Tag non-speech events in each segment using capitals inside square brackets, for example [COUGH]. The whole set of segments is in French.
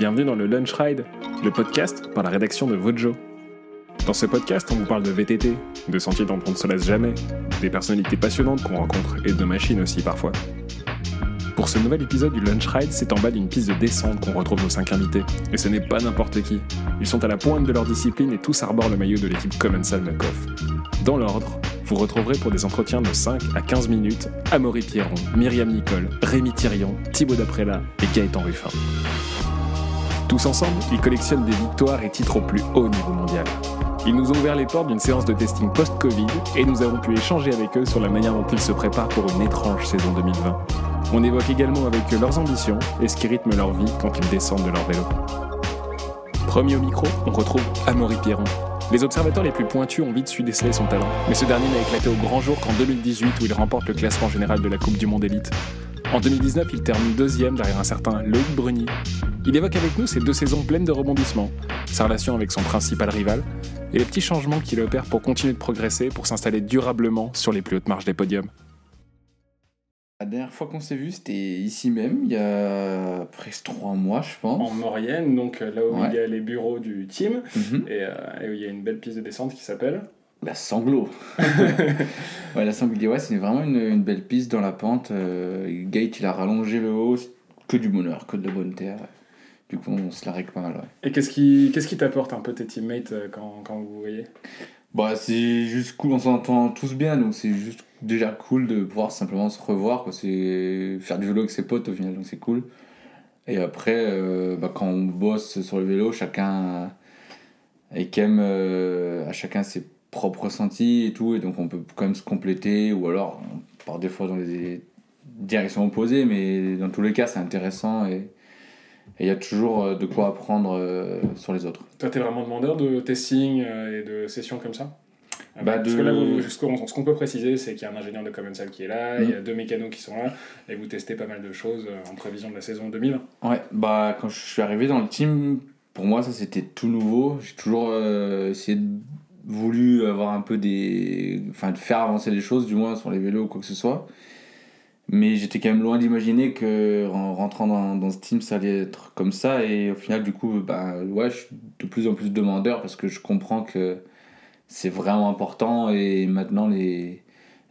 Bienvenue dans le Lunch Ride, le podcast par la rédaction de Vojo. Dans ce podcast, on vous parle de VTT, de sentiers dont on ne se laisse jamais, des personnalités passionnantes qu'on rencontre et de machines aussi parfois. Pour ce nouvel épisode du Lunch Ride, c'est en bas d'une piste de descente qu'on retrouve nos cinq invités. Et ce n'est pas n'importe qui. Ils sont à la pointe de leur discipline et tous arborent le maillot de l'équipe Commensal Makov. Dans l'ordre, vous retrouverez pour des entretiens de 5 à 15 minutes Amaury Pierron, Myriam Nicole, Rémi Thirion, Thibaut Daprella et Gaëtan Ruffin. Tous ensemble, ils collectionnent des victoires et titres au plus haut niveau mondial. Ils nous ont ouvert les portes d'une séance de testing post-Covid et nous avons pu échanger avec eux sur la manière dont ils se préparent pour une étrange saison 2020. On évoque également avec eux leurs ambitions et ce qui rythme leur vie quand ils descendent de leur vélo. Premier au micro, on retrouve Amaury Pierron. Les observateurs les plus pointus ont vite su déceler son talent, mais ce dernier n'a éclaté au grand jour qu'en 2018 où il remporte le classement général de la Coupe du Monde élite. En 2019, il termine deuxième derrière un certain Loïc Bruni. Il évoque avec nous ses deux saisons pleines de rebondissements, sa relation avec son principal rival, et les petits changements qu'il opère pour continuer de progresser pour s'installer durablement sur les plus hautes marches des podiums. La dernière fois qu'on s'est vu, c'était ici même, il y a presque trois mois, je pense. En Maurienne, donc euh, là où Ouais. il y a les bureaux du team, Mhm. et, euh, et où il y a une belle piste de descente qui s'appelle. La sanglot. [LAUGHS] ouais, la sanglot, ouais, c'est vraiment une, une belle piste dans la pente. Euh, Gate, il a rallongé le haut, que du bonheur, que de la bonne terre. Du coup, on se la règle pas mal, ouais. Et qu'est-ce qui qu'est-ce qui t'apporte un peu tes teammates euh, quand, quand vous vous voyez? Bah, c'est juste cool, on s'entend tous bien, donc c'est juste déjà cool de pouvoir simplement se revoir, quoi. C'est faire du vélo avec ses potes au final, donc c'est cool. Et après, euh, bah, quand on bosse sur le vélo, chacun et qu'aime euh, à chacun ses propres ressentis et tout, et donc on peut quand même se compléter, ou alors on part des fois dans des directions opposées, mais dans tous les cas, c'est intéressant et il y a toujours euh, de quoi apprendre euh, sur les autres. Toi, t'es vraiment demandeur de testing euh, et de sessions comme ça? Ah Bah, Parce de- que là, vous- ce qu'on peut préciser, c'est qu'il y a un ingénieur de Commensal qui est là, Mm. il y a deux mécanos qui sont là, et vous testez pas mal de choses en prévision de la saison 2020. Ouais, bah quand je suis arrivé dans le team, pour moi ça c'était tout nouveau. J'ai toujours euh, essayé de, voulu avoir un peu des. Enfin, de faire avancer les choses, du moins sur les vélos ou quoi que ce soit. Mais j'étais quand même loin d'imaginer que en rentrant dans, dans ce team ça allait être comme ça. Et au final, du coup, bah ouais, je suis de plus en plus demandeur parce que je comprends que c'est vraiment important. Et maintenant, les.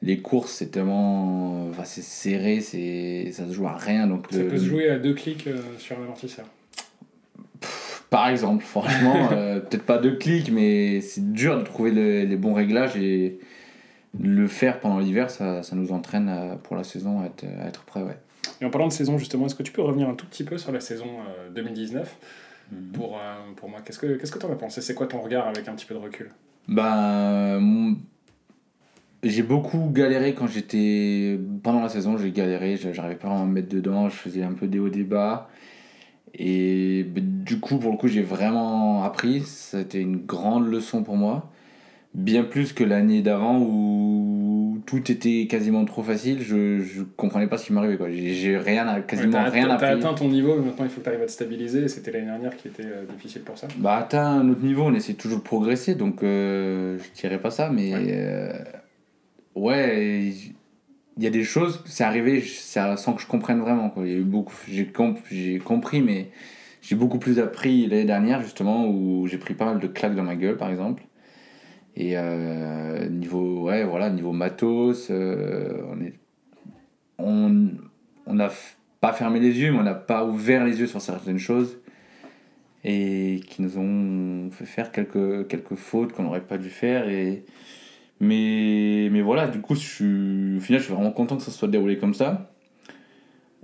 Les courses, c'est tellement. Enfin, c'est serré, c'est ça se joue à rien. Donc Ça le- peut se jouer à deux clics euh, sur un amortisseur. Par exemple, franchement, [LAUGHS] euh, peut-être pas de clics, mais c'est dur de trouver le- les bons réglages et le faire pendant l'hiver, ça, ça nous entraîne à- pour la saison à être, à être prêt. Ouais. Et en parlant de saison, justement, est-ce que tu peux revenir un tout petit peu sur la saison euh, 2019 pour, euh, pour moi Qu'est-ce que qu'est-ce que t'en as pensé? C'est quoi ton regard avec un petit peu de recul? Ben, mon- j'ai beaucoup galéré quand j'étais. Pendant la saison, j'ai galéré, j'a- j'arrivais pas à me mettre dedans, je faisais un peu des hauts, des bas. Et ben, du coup, pour le coup, j'ai vraiment appris. C'était une grande leçon pour moi. Bien plus que l'année d'avant où tout était quasiment trop facile. Je, je comprenais pas ce qui m'arrivait. J'ai rien, à- quasiment Ouais, rien appris. T'as atteint ton niveau, mais maintenant il faut que tu arrives à te stabiliser. C'était l'année dernière qui était euh, difficile pour ça. Bah, atteint un autre niveau, on essaie toujours de progresser, donc euh, je dirais pas ça, mais Ouais. euh, ouais, il y a des choses, c'est arrivé sans que je comprenne vraiment. Quoi. Il eu beaucoup, j'ai, comp- j'ai compris, mais j'ai beaucoup plus appris l'année dernière, justement, où j'ai pris pas mal de claques dans ma gueule, par exemple. Et euh, niveau, ouais, voilà, niveau matos, euh, on est. On n'a pas fermé les yeux, mais on n'a pas ouvert les yeux sur certaines choses et qui nous ont fait faire quelques, quelques fautes qu'on n'aurait pas dû faire. Mais, mais voilà, du coup, je suis, au final, je suis vraiment content que ça se soit déroulé comme ça.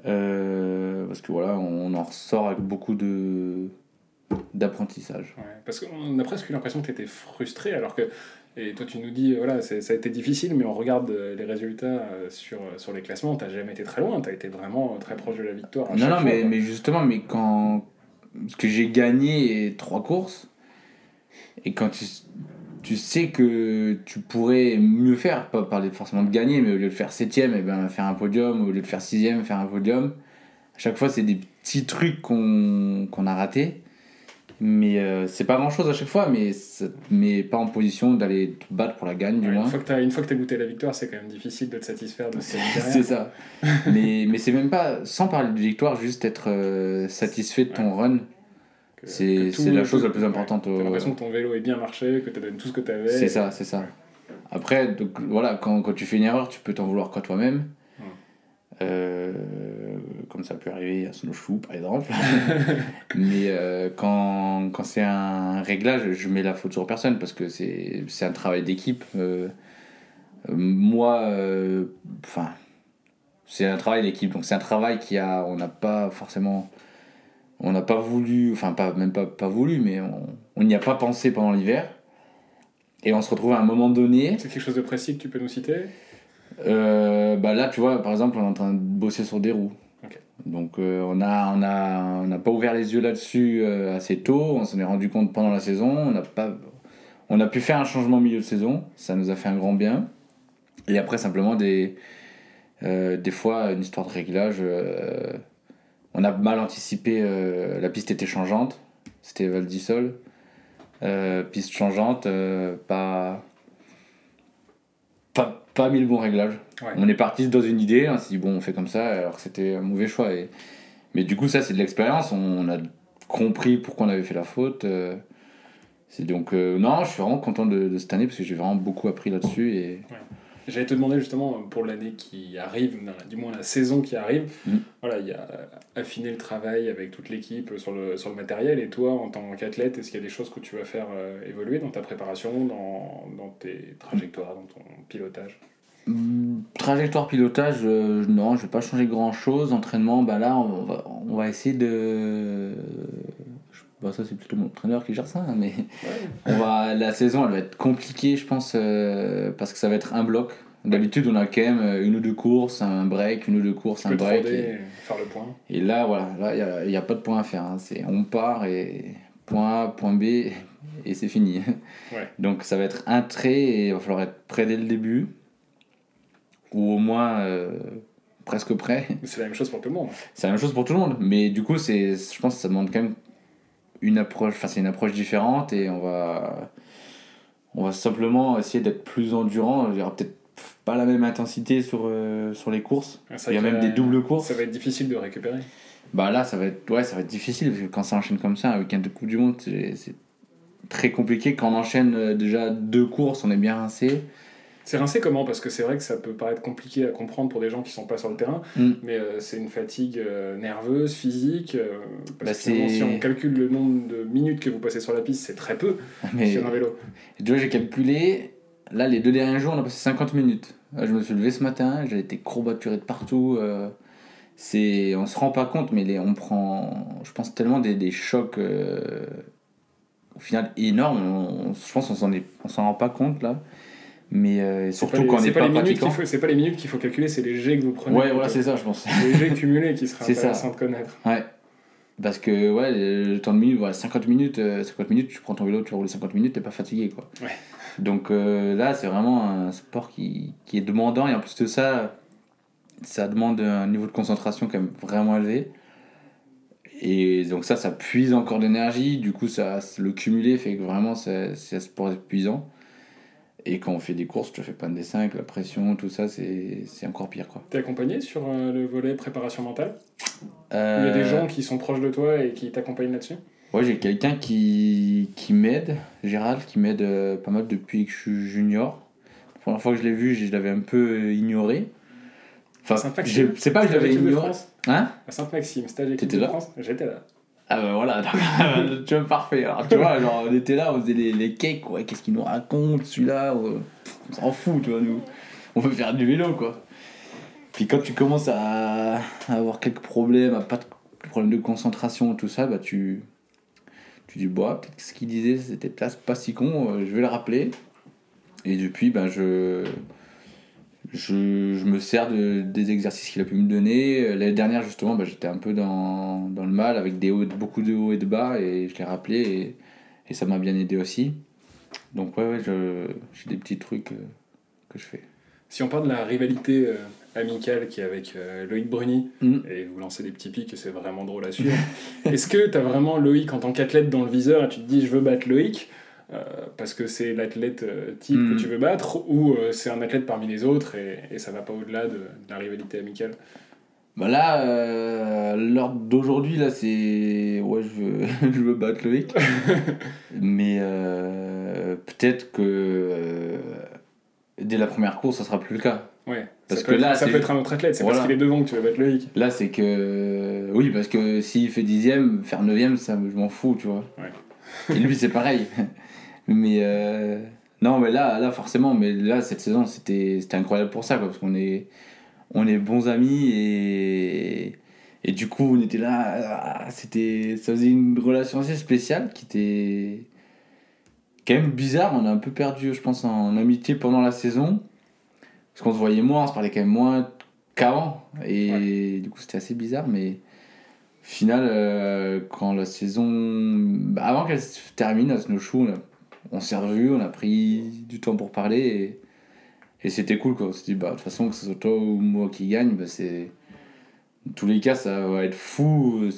Euh, parce que voilà, on en ressort avec beaucoup de d'apprentissage. Ouais, parce qu'on a presque eu l'impression que tu étais frustré, alors que. Et toi, tu nous dis, voilà, ça a été difficile, mais on regarde euh, les résultats euh, sur, sur les classements, t'as jamais été très loin, t'as été vraiment très proche de la victoire. Non, non, fois, mais, mais justement, mais quand. Que j'ai gagné trois courses, et quand tu, tu sais que tu pourrais mieux faire, pas parler forcément de gagner, mais au lieu de faire septième, et ben faire un podium, au lieu de faire sixième, faire un podium. À chaque fois, c'est des petits trucs qu'on qu'on a ratés. Mais euh, c'est pas grand chose à chaque fois, mais ça te met pas en position d'aller te battre pour la gagne, du Ouais, moins. une fois que t'as goûté la victoire, c'est quand même difficile de te satisfaire de ce qu'il y a derrière. C'est ça. mais mais c'est même pas, sans parler de victoire, juste être euh, satisfait de ton run. C'est la chose la plus importante. ouais. T'as l'impression que ton vélo est bien marché, que t'as donné tout ce que t'avais. C'est ça, c'est ça. Après, donc, voilà, quand, quand tu fais une erreur, tu peux t'en vouloir qu'à toi-même. Ouais. Euh, comme ça peut arriver à Snowshoe, par exemple. [LAUGHS] Mais euh, quand, quand c'est un réglage, je mets la faute sur personne parce que c'est un travail d'équipe. Euh, moi, enfin, c'est un travail d'équipe. Donc c'est un travail qui a, on n'a pas forcément, on n'a pas voulu, enfin pas même pas pas voulu, mais on n'y a pas pensé pendant l'hiver. Et on se retrouve à un moment donné. C'est quelque chose de précis que tu peux nous citer? Euh, bah là, tu vois, par exemple, on est en train de bosser sur des roues. Donc euh, on a on a on n'a pas ouvert les yeux là-dessus euh, assez tôt. On s'en est rendu compte pendant la saison. On n'a pas on a pu faire un changement au milieu de saison. Ça nous a fait un grand bien. Et après simplement des des fois une histoire de réglage. On a mal anticipé. euh, la piste était changeante. C'était Val d'Isole. Euh, piste changeante, euh, pas, pas, pas mis le bon réglage. Ouais. On est parti dans une idée, on s'est dit bon, on fait comme ça, alors que c'était un mauvais choix. Et... Mais du coup, ça, c'est de l'expérience, on a compris pourquoi on avait fait la faute. C'est donc, non, je suis vraiment content de, de cette année parce que j'ai vraiment beaucoup appris là-dessus. Et... J'allais te demander justement pour l'année qui arrive, du moins la saison qui arrive, Mhm. voilà, il y a euh, affiner le travail avec toute l'équipe sur le, sur le matériel et toi en tant qu'athlète, est-ce qu'il y a des choses que tu vas faire euh, évoluer dans ta préparation, dans, dans tes trajectoires, dans ton pilotage? Hum, Trajectoire pilotage, euh, non, je vais pas changer grand chose. Entraînement, bah là, on va, on va essayer de. Bah ça, c'est plutôt mon entraîneur qui gère ça, hein, mais [LAUGHS] on va, la saison, elle va être compliquée, je pense, euh, parce que ça va être un bloc. D'habitude, on a quand même euh, une ou deux courses, un break, une ou deux courses, Tu un break. 3D, Et, faire le point. et là, voilà, là, il n'y a, a pas de point à faire. hein. C'est, on part et point A, point B, et c'est fini. [LAUGHS] Ouais. Donc ça va être un trait et il va falloir être prêt dès le début, ou au moins euh, presque prêt. C'est la même chose pour tout le monde. C'est la même chose pour tout le monde, mais du coup, c'est, je pense que ça demande quand même une approche, enfin c'est une approche différente et on va, on va simplement essayer d'être plus endurant. Il y aura peut-être pas la même intensité sur, euh, sur les courses. C'est Il y a même des doubles courses. Ça va être difficile de récupérer. Bah là, ça va être, ouais, ça va être difficile parce que quand ça enchaîne comme ça, un week-end de Coupe du Monde, c'est, c'est très compliqué. Quand on enchaîne euh, déjà deux courses, on est bien rincé. C'est rincé comment? Parce que c'est vrai que ça peut paraître compliqué à comprendre pour des gens qui sont pas sur le terrain, Mm. mais euh, c'est une fatigue euh, nerveuse, physique. euh, parce Bah, que si on calcule le nombre de minutes que vous passez sur la piste, c'est très peu [LAUGHS] Mais sur un vélo. vois, j'ai calculé. Là, les deux derniers jours, on a passé 50 minutes. Là, je me suis levé ce matin, j'ai été courbaturé de partout. c'est, on se rend pas compte, mais les, on prend, je pense, tellement des, des chocs au final énormes. On- je pense qu'on s'en est, on s'en rend pas compte là. Mais euh, surtout les- quand on n'est pas pas, pratiquant. C'est pas les minutes qu'il faut calculer, c'est les G que vous prenez. Ouais, voilà, c'est ça, je pense. les G cumulés qui [LAUGHS] ça. intéressants de connaître. Ouais. Parce que ouais, le temps de minutes, voilà, 50 minutes, euh, 50 minutes, tu prends ton vélo, tu roules 50 minutes, t'es pas fatigué quoi. Ouais. Donc euh, là, c'est vraiment un sport qui, qui est demandant et en plus de ça, ça demande un niveau de concentration quand même vraiment élevé. Et donc ça, ça puise encore d'énergie, du coup, ça, le cumulé fait que vraiment c'est c'est un sport épuisant. Et quand on fait des courses, je te fais pas de dessin avec la pression, tout ça, c'est c'est encore pire quoi. T'es accompagné sur euh, le volet préparation mentale? Il y a des Euh, gens qui sont proches de toi et qui t'accompagnent là-dessus? Ouais, j'ai quelqu'un qui, qui m'aide, Gérald, qui m'aide euh, pas mal depuis que je suis junior. La première fois que je l'ai vu, je l'avais un peu euh, ignoré. Enfin, sais pas que je l'avais ignoré. France? Hein? À Sainte-Maxime, stage équipe de là? France J'étais là. Ah bah voilà, [LAUGHS] donc, tu vois, parfait. Alors tu vois, genre, on était là, on faisait les, les cakes, ouais, qu'est-ce qu'il nous raconte celui-là ouais. On s'en fout, tu vois, nous. On veut faire du vélo, quoi. Puis quand tu commences à, avoir quelques problèmes, à pas de problème de concentration, tout ça, bah tu. Tu dis, bah, peut-être que ce qu'il disait, c'était pas si con, euh, je vais le rappeler. Et depuis, ben, je. Je, je me sers de, des exercices qu'il a pu me donner. L'année dernière, justement, bah, j'étais un peu dans, dans le mal avec des hauts, beaucoup de hauts et de bas et je l'ai rappelé et, et ça m'a bien aidé aussi. Donc, ouais, ouais, je- j'ai des petits trucs euh, que je fais. Si on parle de la rivalité euh, amicale qui est avec euh, Loïc Bruni, Mm. et vous lancez des petits pics et c'est vraiment drôle à suivre, [LAUGHS] est-ce que tu as vraiment Loïc en tant qu'athlète dans le viseur et tu te dis je veux battre Loïc? Parce que c'est l'athlète euh, type que tu veux battre ou euh, c'est un athlète parmi les autres et, et ça va pas au-delà de, de la rivalité amicale Bah là, euh, l'heure d'aujourd'hui, là, c'est. Ouais, je veux, [LAUGHS] je veux battre Loïc. [LAUGHS] Mais euh, peut-être que euh, dès la première course, ça sera plus le cas. Ouais. Parce que être- là, ça peut être un autre athlète, c'est Voilà. parce qu'il est devant que tu vas battre Loïc. Là, c'est que. Oui, parce que s'il fait dixième, faire neuvième, ça, je m'en fous, tu vois. Ouais. Et lui, c'est pareil. [LAUGHS] mais. euh, Non, mais là, là, forcément, mais là, cette saison, c'était c'était incroyable pour ça, quoi, parce qu'on est, on est bons amis et. Et du coup, on était là. ah, C'était, ça faisait une relation assez spéciale qui était. quand même bizarre. On a un peu perdu, je pense, en amitié pendant la saison. Parce qu'on se voyait moins, on se parlait quand même moins qu'avant. Et du coup, c'était assez bizarre, mais. Au final, euh, quand la saison. bah, avant qu'elle se termine à Snowshoe, on, a- on s'est revus, on a pris du temps pour parler et, et c'était cool quoi. On s'est dit, bah, de toute façon, que ce soit toi ou moi qui gagne, bah, c'est. Dans tous les cas, ça va être fou.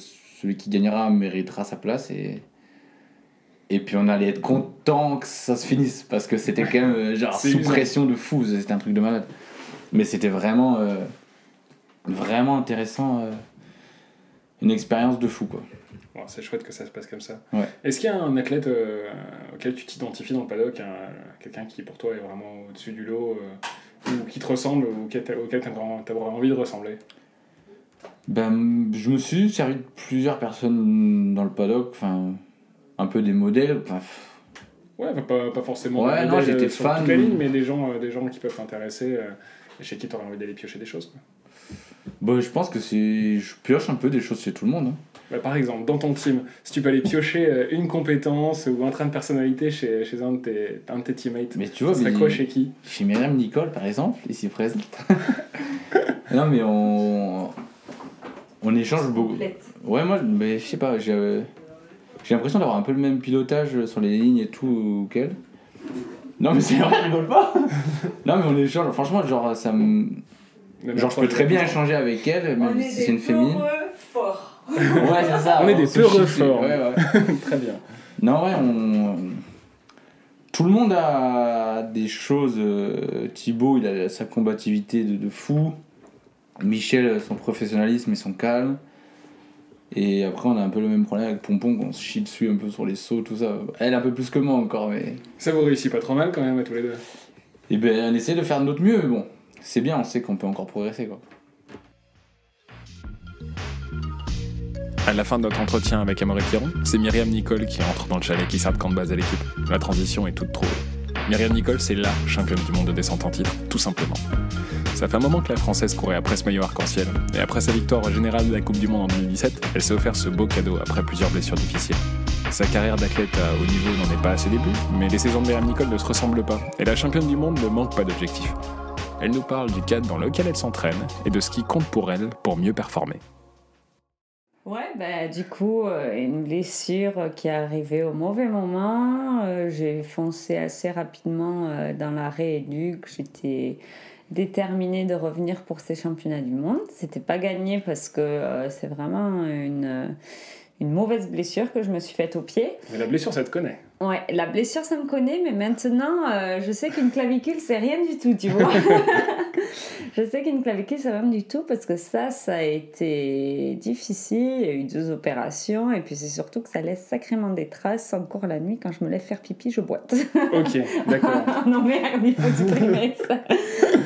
Celui qui gagnera méritera sa place et. Et puis on allait être content que ça se finisse parce que c'était quand même euh, genre [LAUGHS] sous pression de fou, c'était un truc de malade. Mais c'était vraiment euh, vraiment intéressant, euh, une expérience de fou quoi. Bon, c'est chouette que ça se passe comme ça. Ouais. Est-ce qu'il y a un athlète euh, auquel tu t'identifies dans le paddock, un- quelqu'un qui pour toi est vraiment au-dessus du lot, euh, ou qui te ressemble, ou auquel tu as vraiment envie de ressembler? Ben, je me suis servi de plusieurs personnes dans le paddock, enfin, un peu des modèles. Enfin, Ouais, bah, pas, pas forcément Ouais, des non, j'étais euh, fan. toute la ligne, mais des gens, euh, des gens qui peuvent t'intéresser et chez qui tu aurais envie d'aller piocher des choses. quoi. bon, je pense que c'est. Je pioche un peu des choses chez tout le monde. hein. Bah, par exemple, dans ton team, si tu peux aller piocher euh, une compétence ou un train de personnalité chez, chez un, de tes, un de tes teammates, Mais tu vois, ça serait mais- quoi chez qui? Chez Myriam Nicole, par exemple, ici présente. [LAUGHS] non, mais on. On échange beaucoup. Ouais, moi, mais je sais pas, j'ai euh, j'ai l'impression d'avoir un peu le même pilotage sur les lignes et tout qu'elle. Non, mais c'est vrai, je rigole pas Non, mais on échange, franchement, genre, ça me. Genre, je peux très bien échanger avec elle, même si c'est une féminine. forts. Ouais, c'est ça. On est des peureux forts. Ouais, ouais. [LAUGHS] Très bien. Non, ouais, on. Tout le monde a des choses. euh, Thibaut, il a sa combativité de, de fou. Michel, son professionnalisme et son calme. Et après, on a un peu le même problème avec Pompon, qu'on se chie dessus un peu sur les sauts, tout ça. Elle, un peu plus que moi encore, mais. Ça vous réussit pas trop mal quand même à tous les deux. Et ben, on essaie de faire de notre mieux, mais bon. C'est bien, on sait qu'on peut encore progresser, quoi. À la fin de notre entretien avec Amaury Piron, c'est Myriam Nicole qui entre dans le chalet qui sert de camp de base à l'équipe. La transition est toute trouvée. Myriam Nicole, c'est LA championne du monde de descente en titre, tout simplement. Ça fait un moment que la Française courait après ce maillot arc-en-ciel, et après sa victoire générale de la Coupe du Monde en 2017, elle s'est offert ce beau cadeau après plusieurs blessures difficiles. Sa carrière d'athlète à haut niveau n'en est pas à ses débuts, mais les saisons de Myriam Nicole ne se ressemblent pas, et la championne du monde ne manque pas d'objectifs. Elle nous parle du cadre dans lequel elle s'entraîne et de ce qui compte pour elle pour mieux performer. Ouais, bah, du coup, euh, une blessure qui est arrivée au mauvais moment. Euh, j'ai foncé assez rapidement euh, dans la rééduque. J'étais déterminée de revenir pour ces championnats du monde. C'était pas gagné parce que euh, c'est vraiment une, une mauvaise blessure que je me suis faite au pied. Mais la blessure, ça te connaît. Ouais, la blessure, ça me connaît, mais maintenant, euh, je sais qu'une clavicule, c'est rien du tout, tu vois. [LAUGHS] je sais qu'une clavicule, c'est rien du tout parce que ça, ça a été difficile. Il y a eu deux opérations et puis c'est surtout que ça laisse sacrément des traces. Encore la nuit, quand je me lève faire pipi, je boite. [LAUGHS] Ok, d'accord. [LAUGHS] non merde, il faut supprimer ça.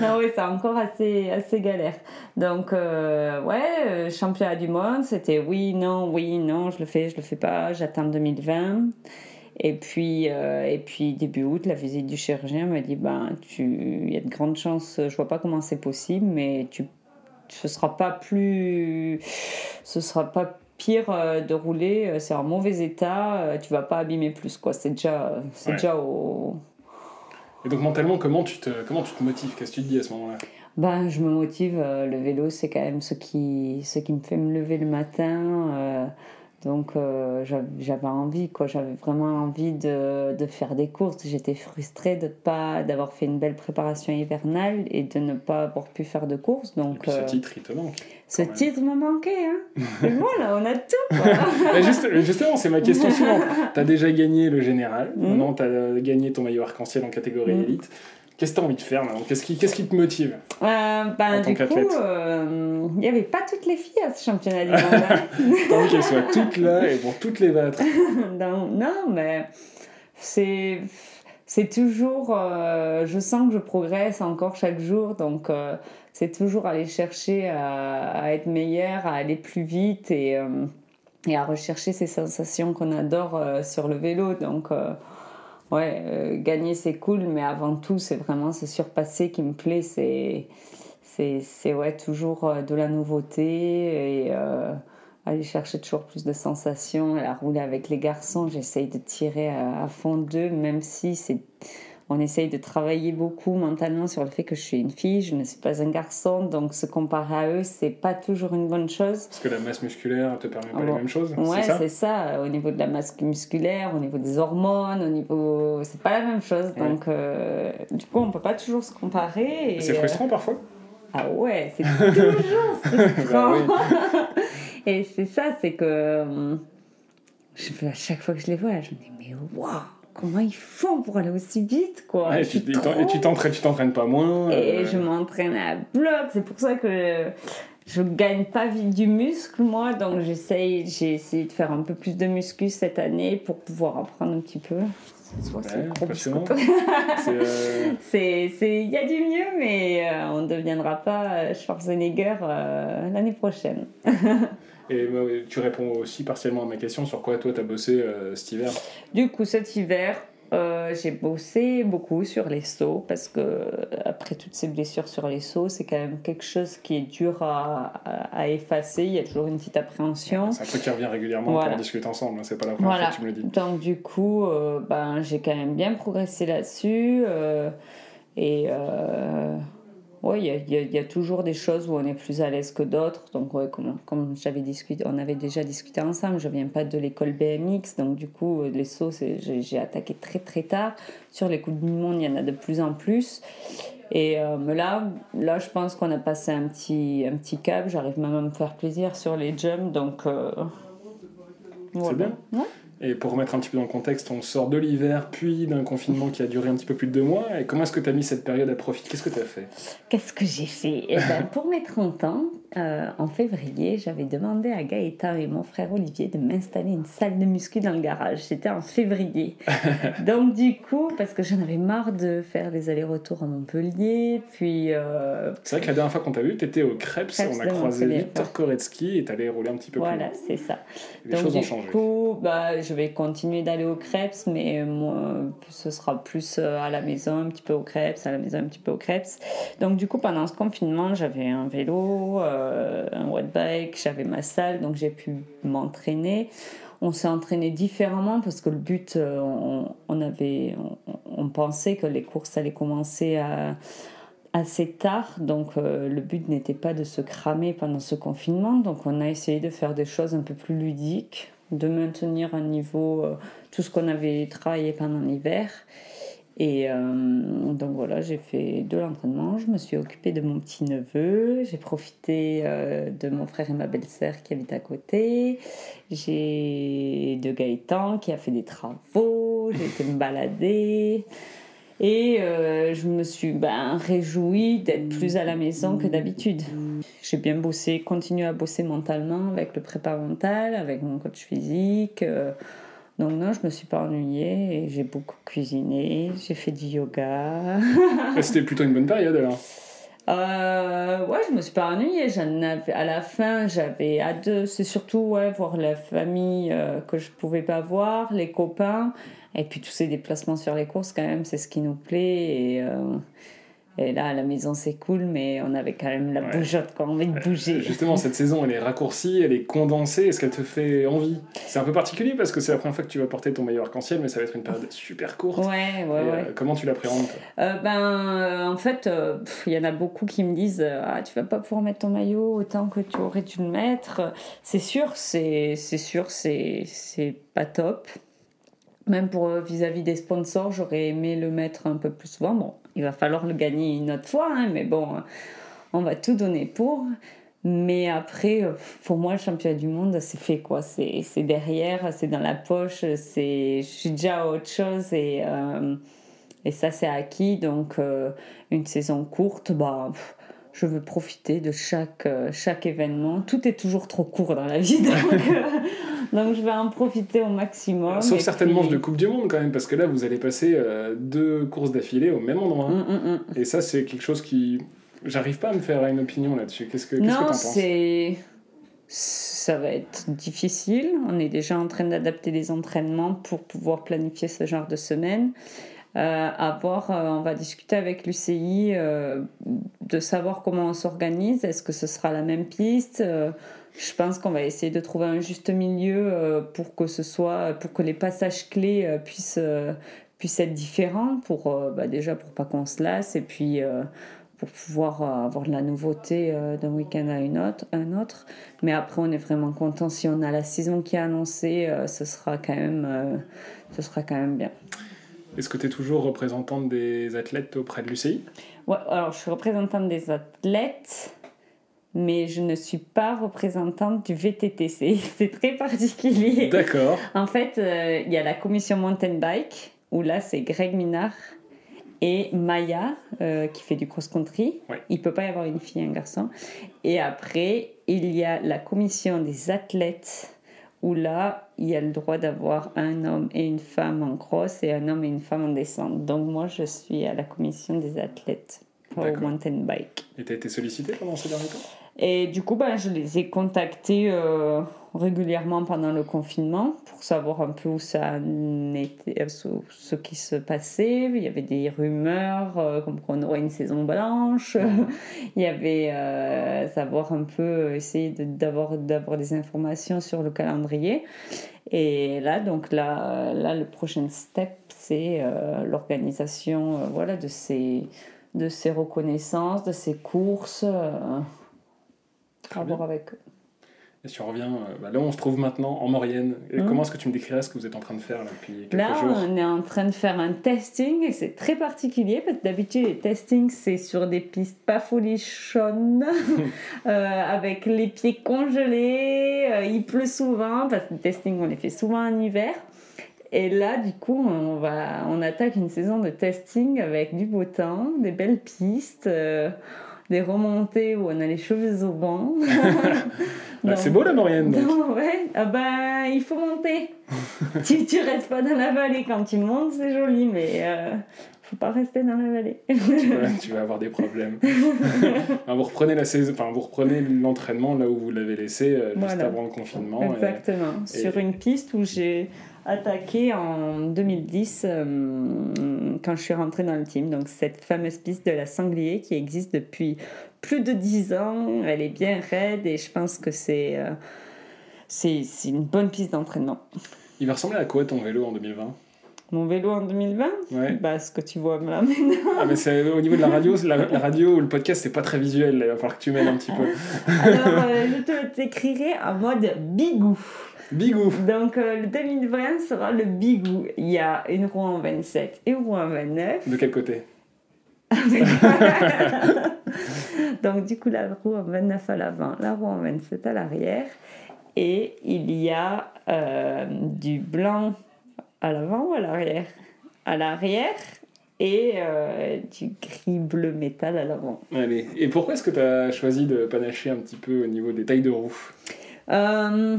Non, oui, c'est encore assez, assez galère. Donc, euh, ouais, euh, championnat du monde, c'était oui, non, oui, non, je le fais, je le fais pas, j'attends 2020. Et puis, euh, et puis, début août, la visite du chirurgien me dit ben, tu, il y a de grandes chances, je vois pas comment c'est possible, mais tu, ce sera pas plus. Ce sera pas pire euh, de rouler, euh, c'est en mauvais état, tu vas pas abîmer plus, quoi. C'est déjà, c'est Ouais. déjà au. Et donc mentalement, comment tu te, comment tu te motives? Qu'est-ce que tu te dis à ce moment-là? Ben, je me motive. le vélo, c'est quand même ce qui, ce qui me fait me lever le matin. Donc, euh, j'av- j'avais envie, quoi. J'avais vraiment envie de, de faire des courses. J'étais frustrée de pas d'avoir fait une belle préparation hivernale et de ne pas avoir pu faire de courses. Et Donc, puis ce euh, titre, il te manque. ce même. titre me manquait. Hein. [LAUGHS] Voilà, on a tout. quoi. [LAUGHS] Juste- justement, c'est ma question [LAUGHS] suivante. Tu as déjà gagné le général, Mhm. maintenant tu as gagné ton maillot arc-en-ciel en catégorie Mhm. élite. Qu'est-ce que tu as envie de faire maintenant Qu'est-ce qui, qu'est-ce qui te motive Euh, ben, En tant qu'athlète. euh, il n'y avait pas toutes les filles à ce championnat du monde. hein. [LAUGHS] T'as envie qu'elles soient toutes là et pour toutes les battre. [LAUGHS] non, non, mais c'est c'est toujours. euh, je sens que je progresse encore chaque jour, donc euh, c'est toujours aller chercher à, à être meilleur, à aller plus vite et, euh, et à rechercher ces sensations qu'on adore sur le vélo. Donc, ouais, euh, gagner c'est cool, mais avant tout, c'est vraiment se surpasser qui me plaît. C'est c'est ouais, toujours euh, de la nouveauté et. euh, aller chercher toujours plus de sensations, à rouler avec les garçons. J'essaye de tirer à fond d'eux, même si c'est on essaye de travailler beaucoup mentalement sur le fait que je suis une fille, je ne suis pas un garçon, donc se comparer à eux, c'est pas toujours une bonne chose. Parce que la masse musculaire te permet pas Ah les bon. mêmes choses, Ouais, c'est ça au niveau de la masse musculaire, au niveau des hormones, au niveau. C'est pas la même chose, Ouais. donc euh, du coup, on peut pas toujours se comparer. C'est euh, frustrant parfois? Ah ouais, c'est toujours [LAUGHS] frustrant. Bah [LAUGHS] Et c'est ça, c'est que euh, je, à chaque fois que je les vois, je me dis mais waouh, comment ils font pour aller aussi vite quoi. Ouais, et tu suis et t'en- trop- et tu t'entraînes, tu t'entraînes pas moins. et euh, je m'entraîne à bloc. C'est pour ça que je gagne pas vite du muscle, moi. Donc j'essaye, j'ai essayé de faire un peu plus de muscu cette année pour pouvoir apprendre un petit peu. Soit c'est euh, [LAUGHS] C'est, il y a du mieux, mais euh, on ne deviendra pas Schwarzenegger euh, l'année prochaine. [LAUGHS] Et tu réponds aussi partiellement à ma question sur quoi toi t'as bossé euh, cet hiver? Du coup, cet hiver, euh, j'ai bossé beaucoup sur les sauts parce que euh, après toutes ces blessures sur les sauts, c'est quand même quelque chose qui est dur à, à- à effacer. Il y a toujours une petite appréhension. C'est un truc qui revient régulièrement Voilà. pour en discuter ensemble, hein, c'est pas la première Voilà. fois que tu me le dis. Donc du coup, euh, ben, j'ai quand même bien progressé là-dessus. et euh, ouais, il y a, y y toujours des choses où on est plus à l'aise que d'autres. Donc ouais, comme, comme j'avais discuté, on avait déjà discuté ensemble, je viens pas de l'école BMX. Donc du coup, les sauts, c'est- j'ai attaqué très très tard. Sur les coups du monde, il y en a de plus en plus. Et euh, là, là, je pense qu'on a passé un petit, un petit cap. J'arrive même à me faire plaisir sur les jumps. Donc... euh, voilà. bien. Ouais. Et pour remettre un petit peu dans le contexte, on sort de l'hiver, puis d'un confinement qui a duré un petit peu plus de deux mois. Et comment est-ce que tu as mis cette période à profit? Qu'est-ce que tu as fait? Qu'est-ce que j'ai fait? Eh ben, [LAUGHS] Pour mes 30 ans, euh, en février, j'avais demandé à Gaëtan et mon frère Olivier de m'installer une salle de muscu dans le garage. C'était en février. [LAUGHS] Donc du coup, parce que j'en avais marre de faire les allers-retours à Montpellier, puis... euh, C'est vrai que la dernière fois qu'on t'a vu, tu étais au Krebs, Krebs on a croisé Victor Koretsky et t'allais rouler un petit peu voilà, plus c'est ça. Les Donc choses ont du changé. coup, bah, je vais continuer d'aller au Crêpes, mais moi, ce sera plus euh, à la maison, un petit peu au Crêpes, à la maison, un petit peu au Crêpes. Donc du coup, pendant ce confinement, j'avais un vélo, euh, un watt bike, j'avais ma salle, donc j'ai pu m'entraîner. On s'est entraîné différemment parce que le but, euh, on, pensait que les courses allaient commencer assez tard, donc euh, le but n'était pas de se cramer pendant ce confinement, donc on a essayé de faire des choses un peu plus ludiques, de maintenir un niveau, euh, tout ce qu'on avait travaillé pendant l'hiver. Et euh, donc voilà, j'ai fait de l'entraînement, je me suis occupée de mon petit neveu, j'ai profité euh, de mon frère et ma belle-sœur qui habitent à côté, j'ai de Gaëtan qui a fait des travaux, j'ai été me balader. Et euh, je me suis ben, réjouie d'être plus à la maison que d'habitude. J'ai bien bossé, continué à bosser mentalement avec le prépa mental, avec mon coach physique. euh, donc non, je me suis pas ennuyée et j'ai beaucoup cuisiné, j'ai fait du yoga. [LAUGHS] C'était plutôt une bonne période alors? Euh, ouais, je me suis pas ennuyée. J'en avais, à la fin, j'avais hâte de. C'est surtout ouais, voir la famille euh, que je pouvais pas voir, les copains. Et puis tous ces déplacements sur les courses, quand même, c'est ce qui nous plaît. Et, euh, et là, à la maison, c'est cool, mais on avait quand même la Ouais. bougeotte, quoi, envie de bouger. Justement, cette saison, elle est raccourcie, elle est condensée. Est-ce qu'elle te fait envie? C'est un peu particulier parce que c'est la première fois que tu vas porter ton meilleur arc-en-ciel, mais ça va être une période super courte. Ouais, ouais, Et, ouais. euh, comment tu l'appréhendes Euh, ben, en fait, il y en a beaucoup qui me disent Ah, tu vas pas pouvoir mettre ton maillot autant que tu aurais dû le mettre. C'est sûr, c'est c'est sûr, c'est c'est pas top. Même pour euh, vis-à-vis des sponsors, j'aurais aimé le mettre un peu plus souvent. Bon, il va falloir le gagner une autre fois, hein, mais bon, euh, on va tout donner pour. Mais après, euh, pour moi, le championnat du monde, c'est fait quoi. C'est derrière, c'est dans la poche, je suis déjà à autre chose et. Et ça, c'est acquis. Donc, une saison courte, bah, je veux profiter de chaque, chaque événement. Tout est toujours trop court dans la vie. [LAUGHS] Donc, donc je vais en profiter au maximum. Sauf certaines puis- manches de Coupe du Monde quand même, parce que là, vous allez passer euh, deux courses d'affilée au même endroit. Mm, mm, mm. Et ça, c'est quelque chose qui. J'arrive pas à me faire une opinion là-dessus. Qu'est-ce que qu'est-ce que t'en Non, penses? c'est. Ça va être difficile. On est déjà en train d'adapter les entraînements pour pouvoir planifier ce genre de semaine. Euh, à voir, euh, on va discuter avec l'UCI euh, de savoir comment on s'organise. Est-ce que ce sera la même piste? Je pense qu'on va essayer de trouver un juste milieu euh, pour que ce soit, pour que les passages clés euh, puissent, euh, puissent être différents. Pour bah, déjà pour pas qu'on se lasse et puis pour pouvoir avoir de la nouveauté d'un week-end à une autre, un autre. Mais après, on est vraiment content si on a la saison qui est annoncée, ce sera quand même, ce sera quand même bien. Est-ce que tu es toujours représentante des athlètes auprès de l'UCI Ouais, alors je suis représentante des athlètes, mais je ne suis pas représentante du VTT. [LAUGHS] C'est très particulier. D'accord. En fait, euh, il y a la commission mountain bike, où là, c'est Greg Minard et Maya, euh, qui fait du cross-country. Ouais. Il peut pas y avoir une fille et un garçon. Et après, il y a la commission des athlètes, où là, il y a le droit d'avoir un homme et une femme en cross et un homme et une femme en descente. Donc moi, je suis à la commission des athlètes au mountain bike. Et tu as été sollicité pendant ces derniers temps? Et du coup, ben, je les ai contactés euh, régulièrement pendant le confinement pour savoir un peu où ça en était, euh, ce, qui se passait. Il y avait des rumeurs euh, comme qu'on aurait une saison blanche. [LAUGHS] Il y avait euh, savoir un peu, essayer de- d'avoir d'avoir des informations sur le calendrier. Et là, donc là, là le prochain step, c'est l'organisation voilà, de ces de ces reconnaissances, de ces courses. À voir avec eux. Et si on revient, euh, bah, là on se trouve maintenant, en Maurienne, et Mhm. comment est-ce que tu me décrirais ce que vous êtes en train de faire là, depuis quelques Là, jours? on est en train de faire un testing et c'est très particulier parce que d'habitude, les testings, c'est sur des pistes pas folichonnes, [LAUGHS] euh, avec les pieds congelés, euh, il pleut souvent parce que les testings, on les fait souvent en hiver. Et là, du coup, on, va, on attaque une saison de testing avec du beau temps, des belles pistes, euh, des remontées où on a les cheveux au vent. Bah, [LAUGHS] [LAUGHS] C'est beau la Maurienne donc. Non, ouais, ah ben, il faut monter. [LAUGHS] tu, tu restes pas dans la vallée quand tu montes, c'est joli, mais euh, faut pas rester dans la vallée. Tu vas avoir des problèmes. Vous reprenez la saison, enfin vous reprenez l'entraînement là où vous l'avez laissé euh, juste Voilà. avant le confinement. et- Exactement. Sur une piste où j'ai attaqué en 2010 euh, quand je suis rentrée dans le team. Donc cette fameuse piste de la Sanglier qui existe depuis plus de 10 ans. Elle est bien raide et je pense que c'est euh, c'est une bonne piste d'entraînement. Il va ressembler à quoi ton vélo en 2020 Mon vélo en 2020 Ouais. bah, Ce que tu vois là maintenant. Ah mais c'est au niveau de la radio, la, la radio ou le podcast c'est pas très visuel, il va falloir que tu m'aides un petit peu. Alors, euh, je te t'écrirai en mode bigou. Bigou Donc, euh, le 2020 sera le bigou. Il y a une roue en 27 et une roue en 29. De quel côté? [LAUGHS] Donc, du coup, la roue en 29 à l'avant, la roue en 27 à l'arrière. Et il y a euh, du blanc à l'avant ou à l'arrière? À l'arrière et euh, du gris bleu métal à l'avant. Allez. Et pourquoi est-ce que tu as choisi de panacher un petit peu au niveau des tailles de roues Euh,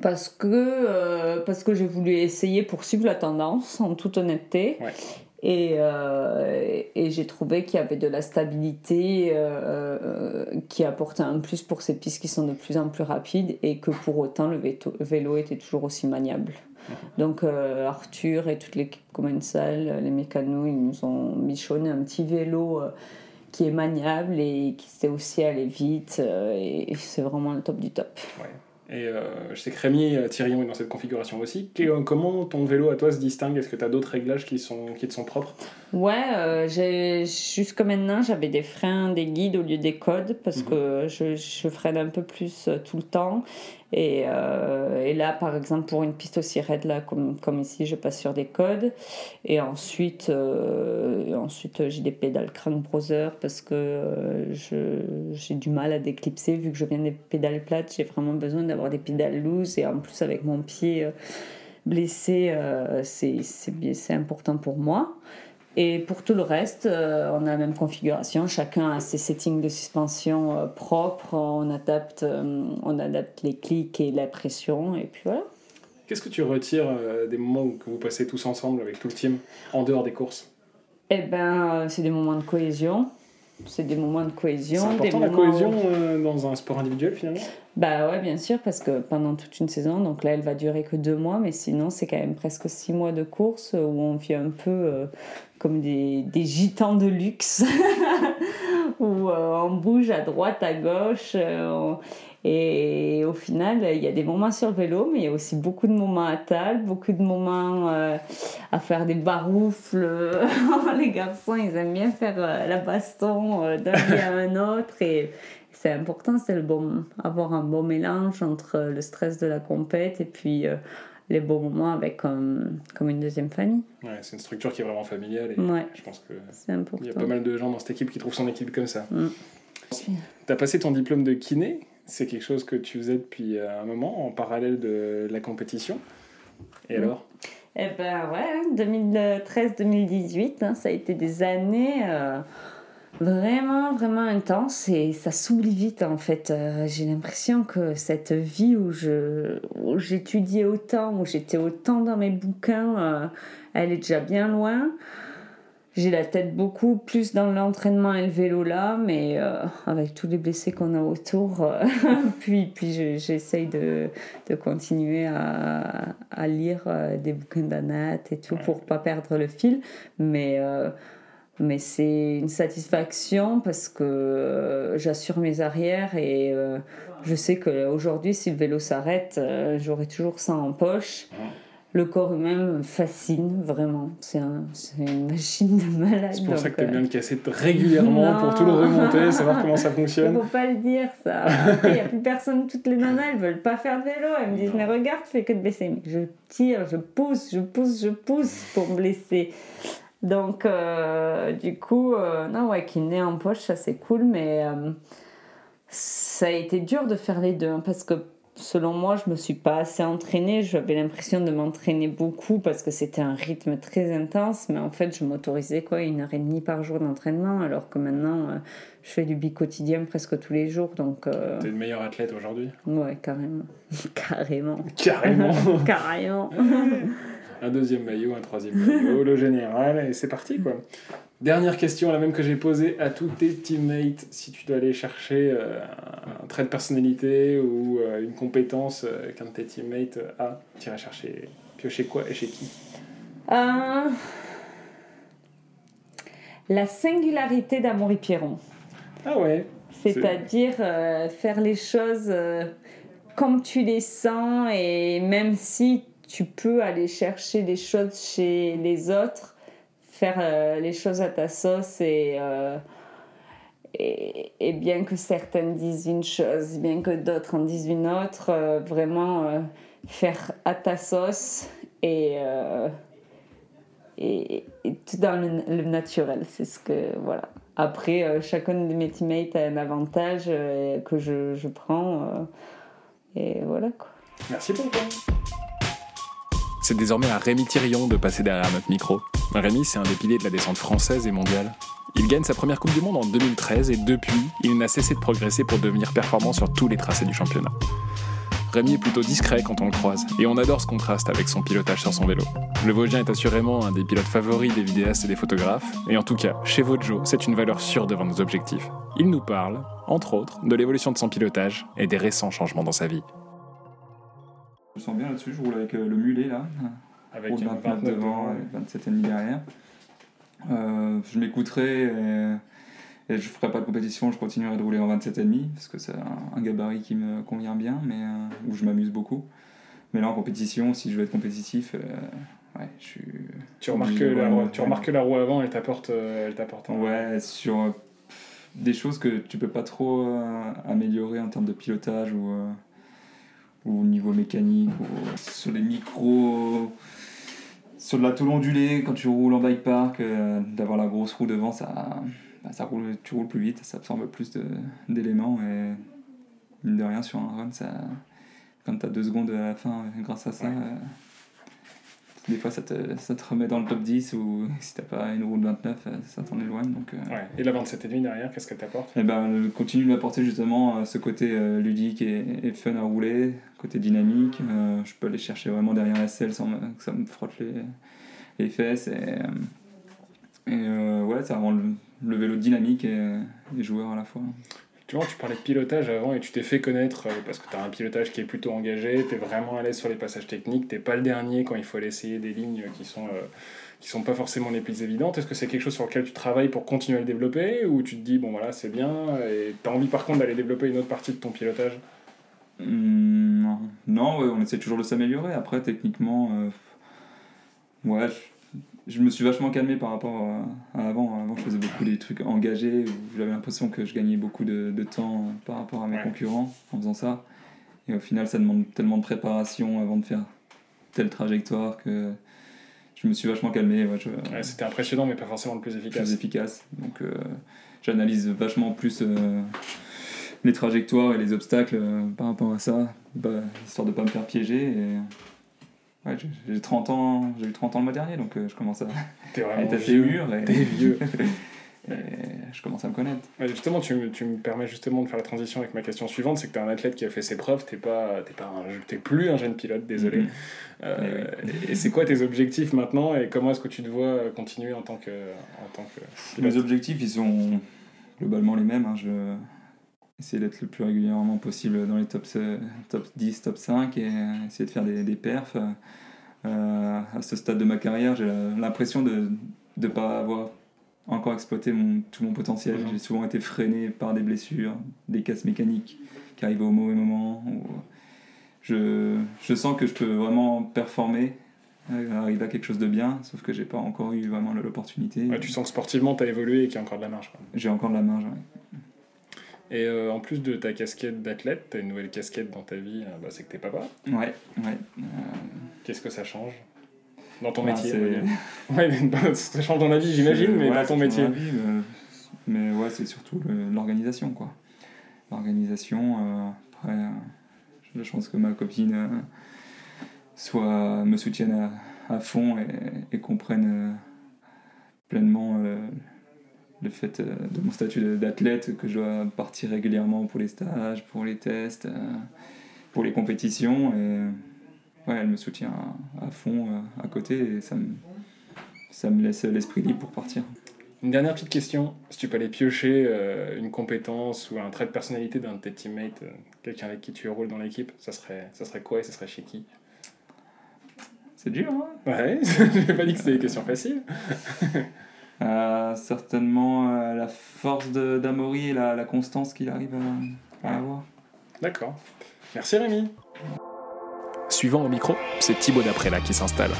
parce que, euh, parce que j'ai voulu essayer pour suivre la tendance, en toute honnêteté. Ouais. Et, euh, et j'ai trouvé qu'il y avait de la stabilité euh, qui apportait un plus pour ces pistes qui sont de plus en plus rapides et que pour autant le vélo était toujours aussi maniable. Donc euh, Arthur et toute l'équipe commensale, les mécanos, ils nous ont michonné un petit vélo euh, qui est maniable et qui sait aussi aller vite euh, et c'est vraiment le top du top. Et euh, je sais que Rémi euh, Thirion est dans cette configuration aussi. Euh, comment ton vélo à toi se distingue? Est-ce que tu as d'autres réglages qui, sont, qui te sont propres? Ouais, euh, j'ai jusque maintenant j'avais des freins, des guides au lieu des codes parce Mhm. que je, je freine un peu plus tout le temps. Et, euh, et là, par exemple, pour une piste aussi raide là, comme, comme ici, je passe sur des codes. Et ensuite, ensuite j'ai des pédales Crank Brother parce que je- j'ai du mal à déclipser vu que je viens des pédales plates. J'ai vraiment besoin d'avoir des pédales loose et en plus avec mon pied euh, blessé, euh, c'est important pour moi. Et pour tout le reste, euh, on a la même configuration. Chacun a ses settings de suspension propres. On adapte, on adapte les clics et la pression. Et puis voilà. Qu'est-ce que tu retires des moments où- que vous passez tous ensemble avec tout le team en dehors des courses? Eh ben, c'est des moments de cohésion. C'est des moments de C'est cohésion. important des la cohésion euh, dans un sport individuel finalement Bah ouais, bien sûr, parce que pendant toute une saison, donc là, elle va durer que deux mois, mais sinon, c'est quand même presque six mois de course où on vit un peu euh, comme des, des gitans de luxe, [LAUGHS] où euh, on bouge à droite, à gauche. on- Et au final, il y a des moments sur le vélo, mais il y a aussi beaucoup de moments à table, beaucoup de moments euh, à faire des baroufles. [LAUGHS] Les garçons, ils aiment bien faire euh, la baston euh, d'un [LAUGHS] lieu à un autre. Et c'est important, c'est le bon, avoir un bon mélange entre le stress de la compète et puis les bons moments avec comme, comme une deuxième famille. Ouais, c'est une structure qui est vraiment familiale et Ouais, je pense que il y a pas mal de gens dans cette équipe qui trouvent son équipe comme ça. Mm. Tu as passé ton diplôme de kiné, c'est quelque chose que tu faisais depuis euh, un moment en parallèle de la compétition. Et alors? Eh ben ouais, 2013-2018, hein, ça a été des années euh, vraiment, vraiment intenses et ça s'oublie vite en fait. Euh, J'ai l'impression que cette vie où je- où j'étudiais autant, où j'étais autant dans mes bouquins, euh, elle est déjà bien loin. J'ai la tête beaucoup plus dans l'entraînement et le vélo là, mais euh, avec tous les blessés qu'on a autour, euh, [LAUGHS] puis, puis je- j'essaye de, de continuer à, à lire euh, des bouquins d'anat et tout pour pas perdre le fil. Mais, mais c'est une satisfaction parce que j'assure mes arrières et je sais qu'aujourd'hui, si le vélo s'arrête, j'aurai toujours ça en poche. Le corps humain me fascine vraiment. C'est un- c'est une machine de malade. C'est pour ça que tu euh, bien le casser régulièrement Non. pour tout le remonter, savoir comment ça il fonctionne. [LAUGHS] faut pas le dire ça. Il n'y a plus personne, toutes les nanas, elles veulent pas faire de vélo. Elles me disent, mais regarde, tu fais que de baisser. Mais je tire, je pousse, je pousse, je pousse pour me blesser. Donc, euh, du coup, euh, non, ouais, kiné en poche, ça c'est cool, mais euh, ça a été dur de faire les deux hein, parce que selon moi, je me suis pas assez entraînée. J'avais l'impression de m'entraîner beaucoup parce que c'était un rythme très intense, mais en fait, je m'autorisais quoi, une heure et demie par jour d'entraînement, alors que maintenant, euh, je fais du bi-quotidien presque tous les jours, donc euh, T'es une meilleure athlète aujourd'hui? Ouais, carrément, [LAUGHS] carrément, Carrément [LAUGHS] carrément. [LAUGHS] Un deuxième maillot, un troisième maillot, le général, et c'est parti quoi. Dernière question, la même que j'ai posée à tous tes teammates. Si tu dois aller chercher euh, un trait de personnalité ou euh, une compétence euh, qu'un de tes teammates a, tu irais chercher, piocher quoi et chez qui? La singularité d'Amaury Pierron. Ah ouais C'est-à-dire faire les choses comme tu les sens et même si tu peux aller chercher des choses chez les autres, faire euh, les choses à ta sauce et, euh, et, et bien que certaines disent une chose, bien que d'autres en disent une autre, euh, vraiment faire à ta sauce et, et, tout dans le, le naturel. C'est ce que. Voilà. Après, chacun de mes teammates a un avantage que je, je prends. et voilà quoi. Merci toi. C'est désormais à Rémi Thirion de passer derrière notre micro. Rémi, c'est un des piliers de la descente française et mondiale. Il gagne sa première Coupe du Monde en 2013 et depuis, il n'a cessé de progresser pour devenir performant sur tous les tracés du championnat. Rémi est plutôt discret quand on le croise, et on adore ce contraste avec son pilotage sur son vélo. Le Vosgien est assurément un des pilotes favoris des vidéastes et des photographes, et en tout cas, chez Vojo, c'est une valeur sûre devant nos objectifs. Il nous parle, entre autres, de l'évolution de son pilotage et des récents changements dans sa vie. Je me sens bien là-dessus, je roule avec euh, le mulet là, Avec roule une 29 29 devant et 27,5 derrière. Euh, je m'écouterai et, et je ferai pas de compétition, je continuerai de rouler en 27,5 parce que c'est un, un gabarit qui me convient bien, mais euh, où je m'amuse beaucoup. Mais là en compétition, si je veux être compétitif, euh, ouais, je suis. Tu remarques, la, roue- tu remarques que la roue avant, elle t'apporte, elle t'apporte un- Ouais, sur des choses que tu peux pas trop améliorer en termes de pilotage ou, ou au niveau mécanique ou sur les micros. Sur de la tôle ondulée, quand tu roules en bike park, euh, d'avoir la grosse roue devant, ça, bah, ça roule, tu roules plus vite, ça absorbe plus de- d'éléments et mine de rien sur un run, ça, quand tu as deux secondes à la fin grâce à ça, Ouais. euh, des fois ça te, ça te remet dans le top 10 ou si t'as pas une roue de 29, euh, ça t'en éloigne. Donc, euh, Ouais. Et la 27,5 derrière, qu'est-ce que t'apporte? Et ben, euh, continue de m'apporter justement euh, ce côté ludique et, et fun à rouler, côté dynamique. Euh, je peux aller chercher vraiment derrière la selle sans me- que ça me frotte les, les fesses. Et, et euh, ouais, ça rend le, le vélo dynamique et, et joueur à la fois. Tu vois, tu parlais de pilotage avant et tu t'es fait connaître euh, parce que tu as un pilotage qui est plutôt engagé, tu es vraiment à l'aise sur les passages techniques, t'es pas le dernier quand il faut aller essayer des lignes qui sont, euh, qui sont pas forcément les plus évidentes. Est-ce que c'est quelque chose sur lequel tu travailles pour continuer à le développer ou tu te dis, bon voilà, c'est bien et tu as envie par contre d'aller développer une autre partie de ton pilotage? Hum, non, ouais, on essaie toujours de s'améliorer. Après, techniquement, euh, ouais, je me suis vachement calmé par rapport à, avant. Avant, je faisais beaucoup des trucs engagés où j'avais l'impression que je gagnais beaucoup de, de temps par rapport à mes Ouais. concurrents en faisant ça. Et au final, ça demande tellement de préparation avant de faire telle trajectoire que je me suis vachement calmé. Ouais, je, Ouais, C'était impressionnant mais pas forcément le plus efficace. plus efficace. Donc euh, j'analyse vachement plus euh, les trajectoires et les obstacles euh, par rapport à ça, bah, histoire de pas me faire piéger. Et... Ouais, j'ai- j'ai 30 ans, j'ai eu 30 ans le mois dernier, donc euh, je commence à [LAUGHS] T'es à vraiment être assez vieux. mûr et, T'es vieux. [LAUGHS] et je commence à me connaître. Ouais, justement, tu, me- tu me permets justement de faire la transition avec ma question suivante, c'est que tu es un athlète qui a fait ses preuves, t'es pas, t'es pas un- t'es plus un jeune pilote, désolé. Mhm. Euh, et c'est quoi tes objectifs maintenant et comment est-ce que tu te vois euh, continuer en tant que, en tant que pilote? Mes objectifs, ils sont globalement les mêmes. hein. Je essayer d'être le plus régulièrement possible dans les top, euh, top 10, top 5 et euh, essayer de faire des, des perfs. Euh, à ce stade de ma carrière, j'ai l'impression de ne pas avoir encore exploité mon, tout mon potentiel. Mhm. J'ai souvent été freiné par des blessures, des casses mécaniques qui arrivent au mauvais moment. ou- Je, je sens que je peux vraiment performer, euh, arriver à quelque chose de bien, sauf que j'ai pas encore eu vraiment l'opportunité. Ouais, tu sens que sportivement tu as évolué et qu'il y a encore de la marge. J'ai encore de la marge. ouais. Et euh, en plus de ta casquette d'athlète, tu as une nouvelle casquette dans ta vie, euh, bah, c'est que t'es papa. Ouais, ouais. euh, Qu'est-ce que ça change dans ton bah, métier Ouais, ça change dans la vie, j'imagine, mais Ouais, dans ton métier. vie, mais, mais ouais, c'est surtout l'organisation, quoi. L'organisation, après, je pense que ma copine soit me soutienne à, à fond et, et comprenne pleinement le fait euh, de mon statut d'athlète, que je dois partir régulièrement pour les stages, pour les tests, euh, pour les compétitions. Et ouais, elle me soutient à, fond euh, à côté et ça me, ça me laisse l'esprit libre pour partir. Une dernière petite question, si tu peux aller piocher une compétence ou un trait de personnalité d'un de tes teammates, quelqu'un avec qui tu roules dans l'équipe, ça serait, ça serait quoi et ça serait chez qui? C'est dur, hein? Ouais, [LAUGHS] j'ai pas dit que c'était des questions faciles. [LAUGHS] Euh, Certainement euh, la force de- d'Amaury et la, la constance qu'il arrive à, à avoir. D'accord. Merci Rémi. Suivant au micro, c'est Thibaut Daprella qui s'installe.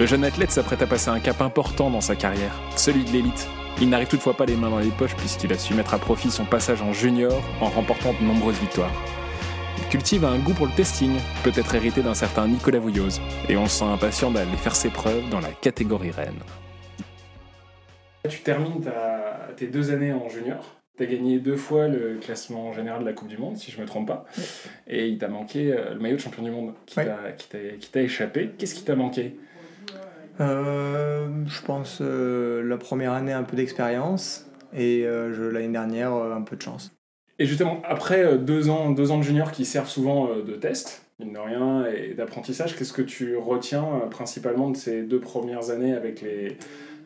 Le jeune athlète s'apprête à passer un cap important dans sa carrière, celui de l'élite. Il n'arrive toutefois pas les mains dans les poches puisqu'il a su mettre à profit son passage en junior en remportant de nombreuses victoires. Il cultive un goût pour le testing, peut-être hérité d'un certain Nicolas Vouilloz, et on le sent impatient d'aller faire ses preuves dans la catégorie reine. Tu termines ta- tes deux années en junior. Tu as gagné deux fois le classement général de la Coupe du Monde, si je me trompe pas. Et il t'a manqué euh, le maillot de champion du monde qui Ouais. t'a- qui t'a qui t'a échappé. Qu'est-ce qui t'a manqué? Euh, je pense euh, la première année un peu d'expérience et euh, l'année dernière un peu de chance. Et justement, après deux ans, deux ans de junior qui servent souvent de test, mine de rien, et d'apprentissage, qu'est-ce que tu retiens principalement de ces deux premières années avec, les,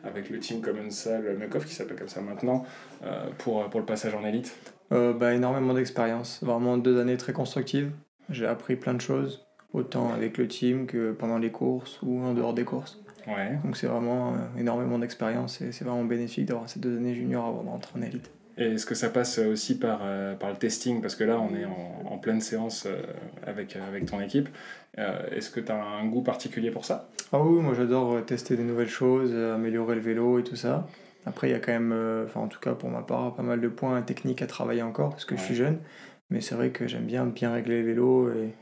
avec le team Commensal Mekov, qui s'appelle comme ça maintenant, euh, pour, pour le passage en élite Euh, bah, énormément d'expérience, vraiment deux années très constructives. J'ai appris plein de choses, autant avec le team que pendant les courses ou en dehors des courses. Ouais. Donc c'est vraiment euh, énormément d'expérience et c'est vraiment bénéfique d'avoir ces deux années juniors avant de rentrer en élite. Et est-ce que ça passe aussi par, euh, par le testing? Parce que là, on est en, en pleine séance euh, avec, avec ton équipe. Euh, est-ce que tu as un goût particulier pour ça? Ah oui, moi j'adore tester des nouvelles choses, améliorer le vélo et tout ça. Après, il y a quand même, enfin en tout cas pour ma part, pas mal de points techniques à travailler encore parce que je suis jeune. Mais c'est vrai que j'aime bien bien régler le vélo et,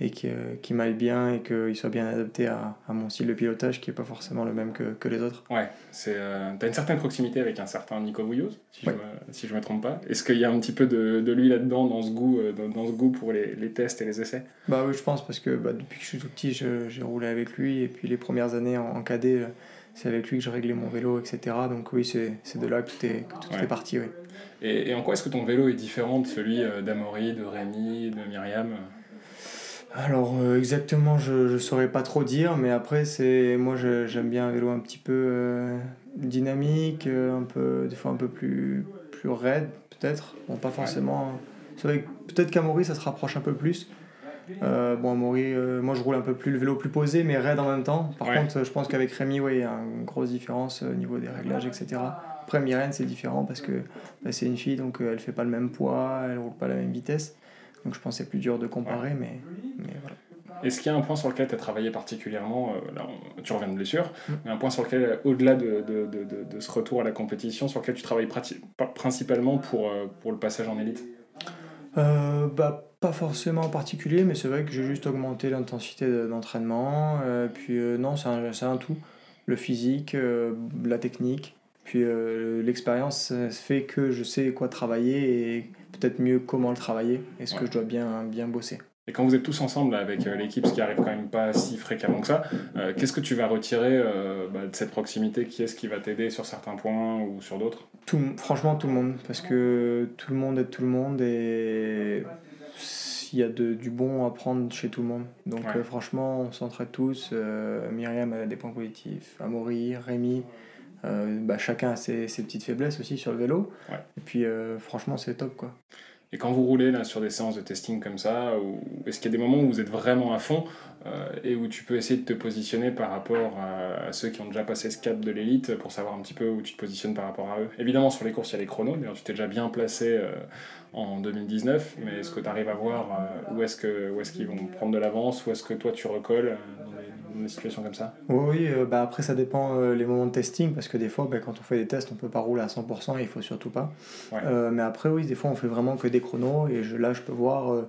et qui, euh, qui m'aille bien et qu'il soit bien adapté à, à, mon style de pilotage qui n'est pas forcément le même que, que les autres. Ouais, c'est, euh, tu as une certaine proximité avec un certain Nico Vouilloz, si, ouais. je si je me trompe pas. Est-ce qu'il y a un petit peu de, de lui là-dedans, dans ce goût, euh, dans, dans, ce goût pour les, les, tests et les essais? Bah oui, je pense, parce que bah, depuis que je suis tout petit, j'ai roulé avec lui, et puis les premières années en, en cadet, c'est avec lui que je réglais mon vélo, etc. Donc oui, c'est de là que tout est, que tout ouais. est parti, oui. Et, et, en quoi est-ce que ton vélo est différent de celui d'Amaury, de Rémi, de Myriam? Alors euh, exactement, je ne saurais pas trop dire, mais après, c'est moi j'aime bien un vélo un petit peu euh, dynamique, euh, un peu, des fois un peu plus, plus raide peut-être. Bon, pas forcément. C'est vrai que peut-être qu'à Maury ça se rapproche un peu plus. bon, à moi je roule un peu plus le vélo plus posé, mais raide en même temps. Par ouais. contre, je pense qu'avec Rémi, ouais, il y a une grosse différence au niveau des réglages, etc. Après, Myrène, c'est différent parce que bah, c'est une fille, donc elle fait pas le même poids, elle roule pas la même vitesse. Donc je pense que c'est plus dur de comparer, mais, mais voilà. Est-ce qu'il y a un point sur lequel tu as travaillé particulièrement euh, là, on, Tu reviens de blessure, mm. mais un point sur lequel, au-delà de, de, de, de, de ce retour à la compétition, sur lequel tu travailles principalement pour, euh, pour le passage en élite? Euh, bah, Pas forcément en particulier, mais c'est vrai que j'ai juste augmenté l'intensité d'entraînement. Euh, puis non, c'est un, un, tout. Le physique, la technique. Puis l'expérience fait que je sais quoi travailler et peut-être mieux comment le travailler et ce ouais. que je dois bien, bien bosser. Et quand vous êtes tous ensemble avec euh, l'équipe, ce qui arrive quand même pas si fréquemment que ça, euh, qu'est-ce que tu vas retirer euh, bah, de cette proximité? Qui est-ce qui va t'aider sur certains points ou sur d'autres? Tout, Franchement, tout le monde, parce que tout le monde aide tout le monde et il y a de, du bon à prendre chez tout le monde. Donc ouais. franchement, on s'entraide tous. Myriam a des points positifs, Amaury, Rémi. Euh, bah, chacun a ses, ses, petites faiblesses aussi sur le vélo. Ouais. Et puis, euh, franchement, c'est top. quoi. Et quand vous roulez là, sur des séances de testing comme ça, est-ce qu'il y a des moments où vous êtes vraiment à fond et où tu peux essayer de te positionner par rapport à, à ceux qui ont déjà passé ce cap de l'élite pour savoir un petit peu où tu te positionnes par rapport à eux Évidemment, sur les courses, il y a les chronos. D'ailleurs, tu t'es déjà bien placé euh, en 2019, mais est-ce que tu arrives à voir euh, où est-ce qu'ils est qu'ils vont prendre de l'avance Ou est-ce que toi, tu recolles dans des des situations comme ça? Oui, euh, bah après ça dépend euh, les moments de testing parce que des fois bah, quand on fait des tests on peut pas rouler à 100% et il faut surtout pas. Ouais. Euh, mais après oui, des fois on fait vraiment que des chronos et je, là je peux voir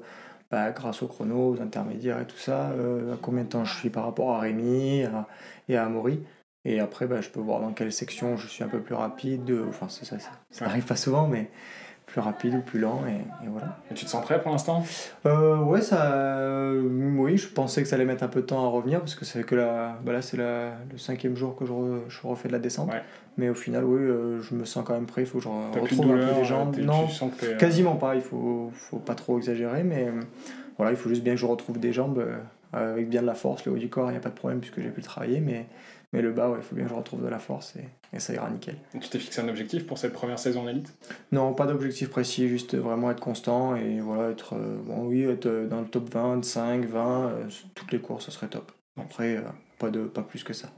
bah, grâce aux chronos, aux intermédiaires et tout ça, à combien de temps je suis par rapport à Rémi à, et à Amaury. Et après bah, je peux voir dans quelle section je suis un peu plus rapide. Enfin ça, ça, ça, ça Ouais. arrive pas souvent mais plus rapide ou plus lent et, et voilà. Et tu te sens prêt pour l'instant? Euh, ouais, ça. euh, oui, je pensais que ça allait mettre un peu de temps à revenir parce que c'est que la, bah là c'est la- le cinquième jour que je, re- je refais de la descente. Ouais. Mais au final, oui, euh, je me sens quand même prêt. Il faut que je plus retrouve un peu les jambes. Non, euh, quasiment pas. Il faut, faut pas trop exagérer, mais voilà, il faut juste bien que je retrouve des jambes avec bien de la force. Le haut du corps, il n'y a pas de problème puisque j'ai pu le travailler, mais, mais le bas, ouais, il faut bien que je retrouve de la force et, et ça ira nickel. Tu t'es fixé un objectif pour cette première saison en élite? Non, pas d'objectif précis, juste vraiment être constant et voilà, être, euh, bon, oui, être euh, dans le top 20, 5, 20, euh, toutes les courses, ce serait top. Après, euh, pas, de, pas plus que ça.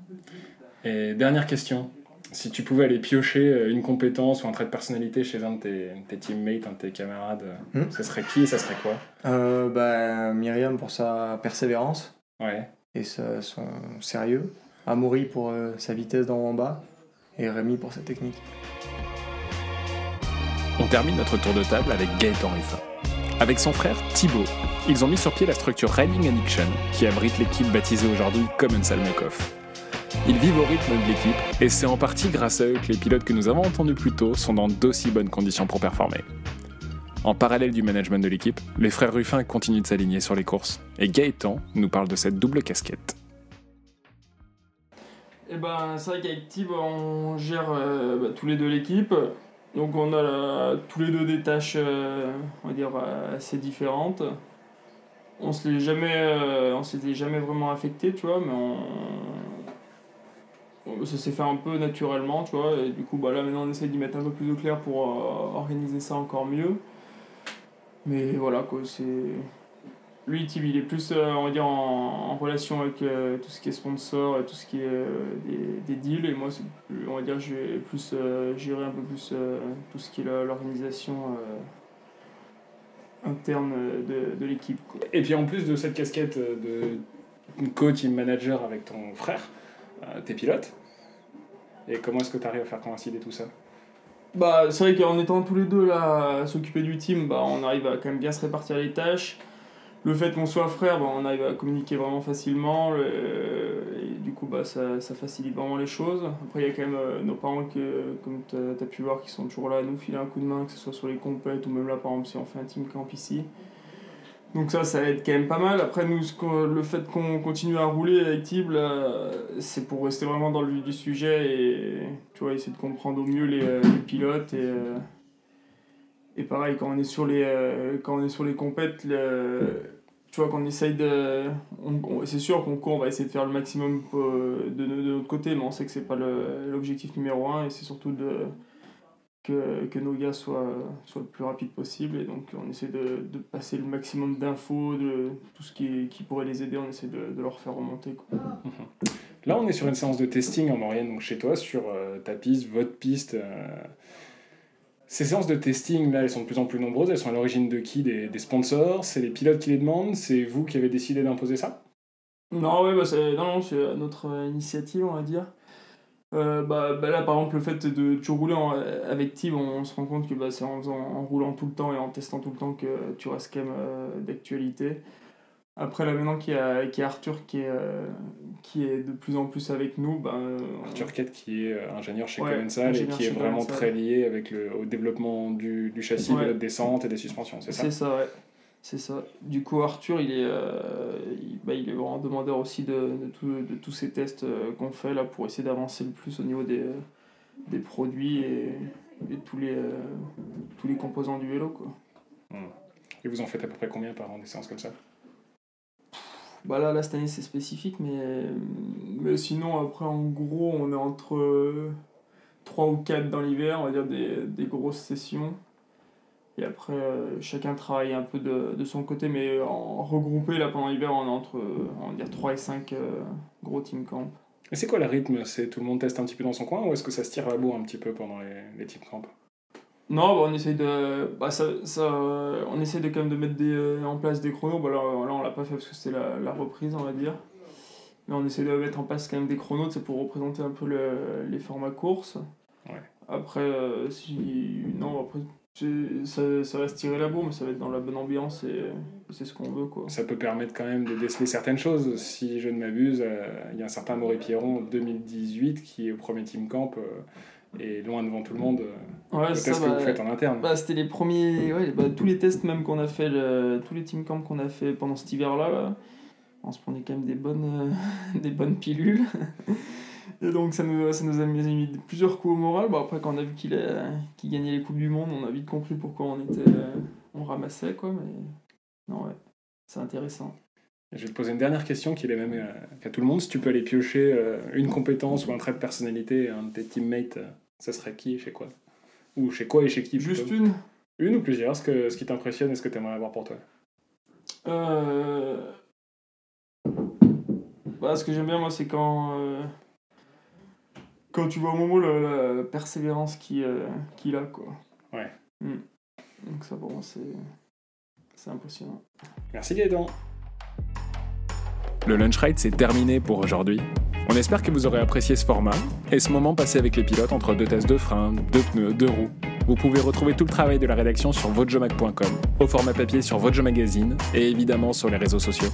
Et dernière question, si tu pouvais aller piocher une compétence ou un trait de personnalité chez un de tes, tes teammates, un de tes camarades, Hmm. ça serait qui et ça serait quoi? Euh, bah, Myriam pour sa persévérance Ouais. et sa- son sérieux. Amaury pour euh, sa vitesse d'en en bas. Et Rémi pour sa technique. On termine notre tour de table avec Gaëtan Ruffin. Avec son frère Thibaut, ils ont mis sur pied la structure Riding Addiction qui abrite l'équipe baptisée aujourd'hui Common Salmekov. Ils vivent au rythme de l'équipe et c'est en partie grâce à eux que les pilotes que nous avons entendus plus tôt sont dans d'aussi bonnes conditions pour performer. En parallèle du management de l'équipe, les frères Ruffin continuent de s'aligner sur les courses et Gaëtan nous parle de cette double casquette. Et ben, c'est vrai qu'avec Tib, on gère euh, bah, tous les deux l'équipe. Donc on a tous les deux des tâches, euh, on va dire, euh, assez différentes. On se jamais, s'était jamais vraiment affecté, tu vois, mais on, ça s'est fait un peu naturellement, tu vois. Et du coup, bah là maintenant on essaie d'y mettre un peu plus au clair pour organiser ça encore mieux. Mais voilà quoi, c'est lui, il est plus, euh, on va dire, en, en relation avec euh, tout ce qui est sponsor et tout ce qui est euh, des, des deals. Et moi, on va dire, je vais plus gérer un peu plus tout ce qui est l'organisation interne de, de l'équipe. Et puis en plus de cette casquette de coach team manager avec ton frère, t'es pilote. Et comment est-ce que tu arrives à faire coïncider tout ça? Bah, c'est vrai qu'en étant tous les deux là à s'occuper du team, bah, on arrive à quand même bien se répartir les tâches. Le fait qu'on soit frères, bah, on arrive à communiquer vraiment facilement. le- et du coup, bah, ça, ça facilite vraiment les choses. Après, il y a quand même euh, nos parents, qui, euh, comme tu as, pu voir, qui sont toujours là à nous filer un coup de main, que ce soit sur les compètes ou même là, par exemple, si on fait un team camp ici. Donc ça, ça aide quand même pas mal. Après, nous, le fait qu'on continue à rouler avec Tib, c'est pour rester vraiment dans le vif du sujet et tu vois, essayer de comprendre au mieux les, euh, les pilotes. Euh, et pareil, quand on est sur les, euh, quand on est sur les compètes, le- tu vois, qu'on essaye de... c'est sûr qu'on court, on va essayer de faire le maximum de, de notre côté, mais on sait que c'est pas l'objectif numéro un et c'est surtout de que, que nos gars soient, soient le plus rapide possible. Et donc, on essaie de, de passer le maximum d'infos, de tout ce qui, qui pourrait les aider, on essaie de, leur faire remonter. Là, on est sur une séance de testing en moyenne, donc chez toi, sur euh, ta piste, votre piste. euh. Ces séances de testing, là, elles sont de plus en plus nombreuses. Elles sont à l'origine de qui? Des, des sponsors? C'est les pilotes qui les demandent? C'est vous qui avez décidé d'imposer ça? Non, ouais, bah, c'est, non, non, à notre euh, initiative, on va dire. Euh, bah, bah là, par exemple, le fait de toujours rouler en- avec Tib, on, se rend compte que bah, c'est en, en roulant tout le temps et en testant tout le temps que tu restes quand même euh, d'actualité. Après, là, maintenant qu'il y a, y a Arthur qui est, euh, qui est de plus en plus avec nous, euh, Arthur Kett, qui est euh, ingénieur chez Ouais, et qui est vraiment très lié avec le, au développement du, du châssis, Ouais. de la descente et des suspensions, c'est ça C'est ça, ouais. C'est ça. Du coup, Arthur, il est, euh, il, bah, il est vraiment demandeur aussi de, de, tout- de tous ces tests euh, qu'on fait là pour essayer d'avancer le plus au niveau des, des produits et, et tous, les, tous les composants du vélo. Quoi. Et vous en faites à peu près combien par an des séances comme ça? Bah là, là, cette année, c'est spécifique, mais, mais sinon, après, en gros, on est entre 3 ou 4 dans l'hiver, on va dire des, des grosses sessions. Et après, euh, chacun travaille un peu de, de son côté, mais en regroupé, là, pendant l'hiver, on est entre, euh, on va dire, 3 et 5 euh, gros team camp. Et c'est quoi le rythme? C'est tout le monde teste un petit peu dans son coin ou est-ce que ça se tire à la bourre un petit peu pendant les, les team camps? Non, bah, on essaye de, bah, ça, ça, on essaye de quand même de mettre des, euh, en place des chronos. Bah, là, là, on l'a pas fait parce que c'était la, la reprise, on va dire. Mais on essaie de mettre en place quand même des chronos, c'est pour représenter un peu le, les formats courses. Ouais. Après, euh, si non, après ça, ça va se tirer la bourre, mais ça va être dans la bonne ambiance et c'est ce qu'on veut quoi. Ça peut permettre quand même de déceler certaines choses. Si je ne m'abuse, euh, il y a un certain Maurice Pierron 2018 qui est au premier team camp euh, et loin devant tout le monde. euh, Ouais, le ça, que bah, vous faites en interne. Bah, c'était les premiers, ouais, bah, tous les tests même qu'on a fait, le- tous les team camps qu'on a fait pendant cet hiver-là, là, on se prenait quand même des bonnes, euh, [LAUGHS] des bonnes pilules. Et donc ça nous, ça nous a mis, mis plusieurs coups au moral. Bon, après, quand on a vu qu'il qu'il gagnait les Coupes du Monde, on a vite compris pourquoi on était, euh, on ramassait, quoi. Mais non, ouais, c'est intéressant. Je vais te poser une dernière question qui est la même qu'à tout le monde. Si tu peux aller piocher une compétence ou un trait de personnalité, un de tes teammates, ça serait qui et chez quoi? Ou chez quoi et chez qui Juste plutôt? une. Une ou plusieurs ce, que, ce qui t'impressionne et ce que tu aimerais avoir pour toi? Euh... Bah, ce que j'aime bien, moi, c'est quand, euh, quand tu vois au moment la, la persévérance qu'il euh, a, quoi. Ouais. Mm. Donc ça, pour moi, c'est c'est impressionnant. Merci Gaëtan. Le lunch ride c'est terminé pour aujourd'hui. On espère que vous aurez apprécié ce format et ce moment passé avec les pilotes entre deux tests de frein, deux pneus, deux roues. Vous pouvez retrouver tout le travail de la rédaction sur votejomag.com, au format papier sur Vojo Magazine et évidemment sur les réseaux sociaux.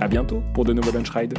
A bientôt pour de nouveaux lunch rides.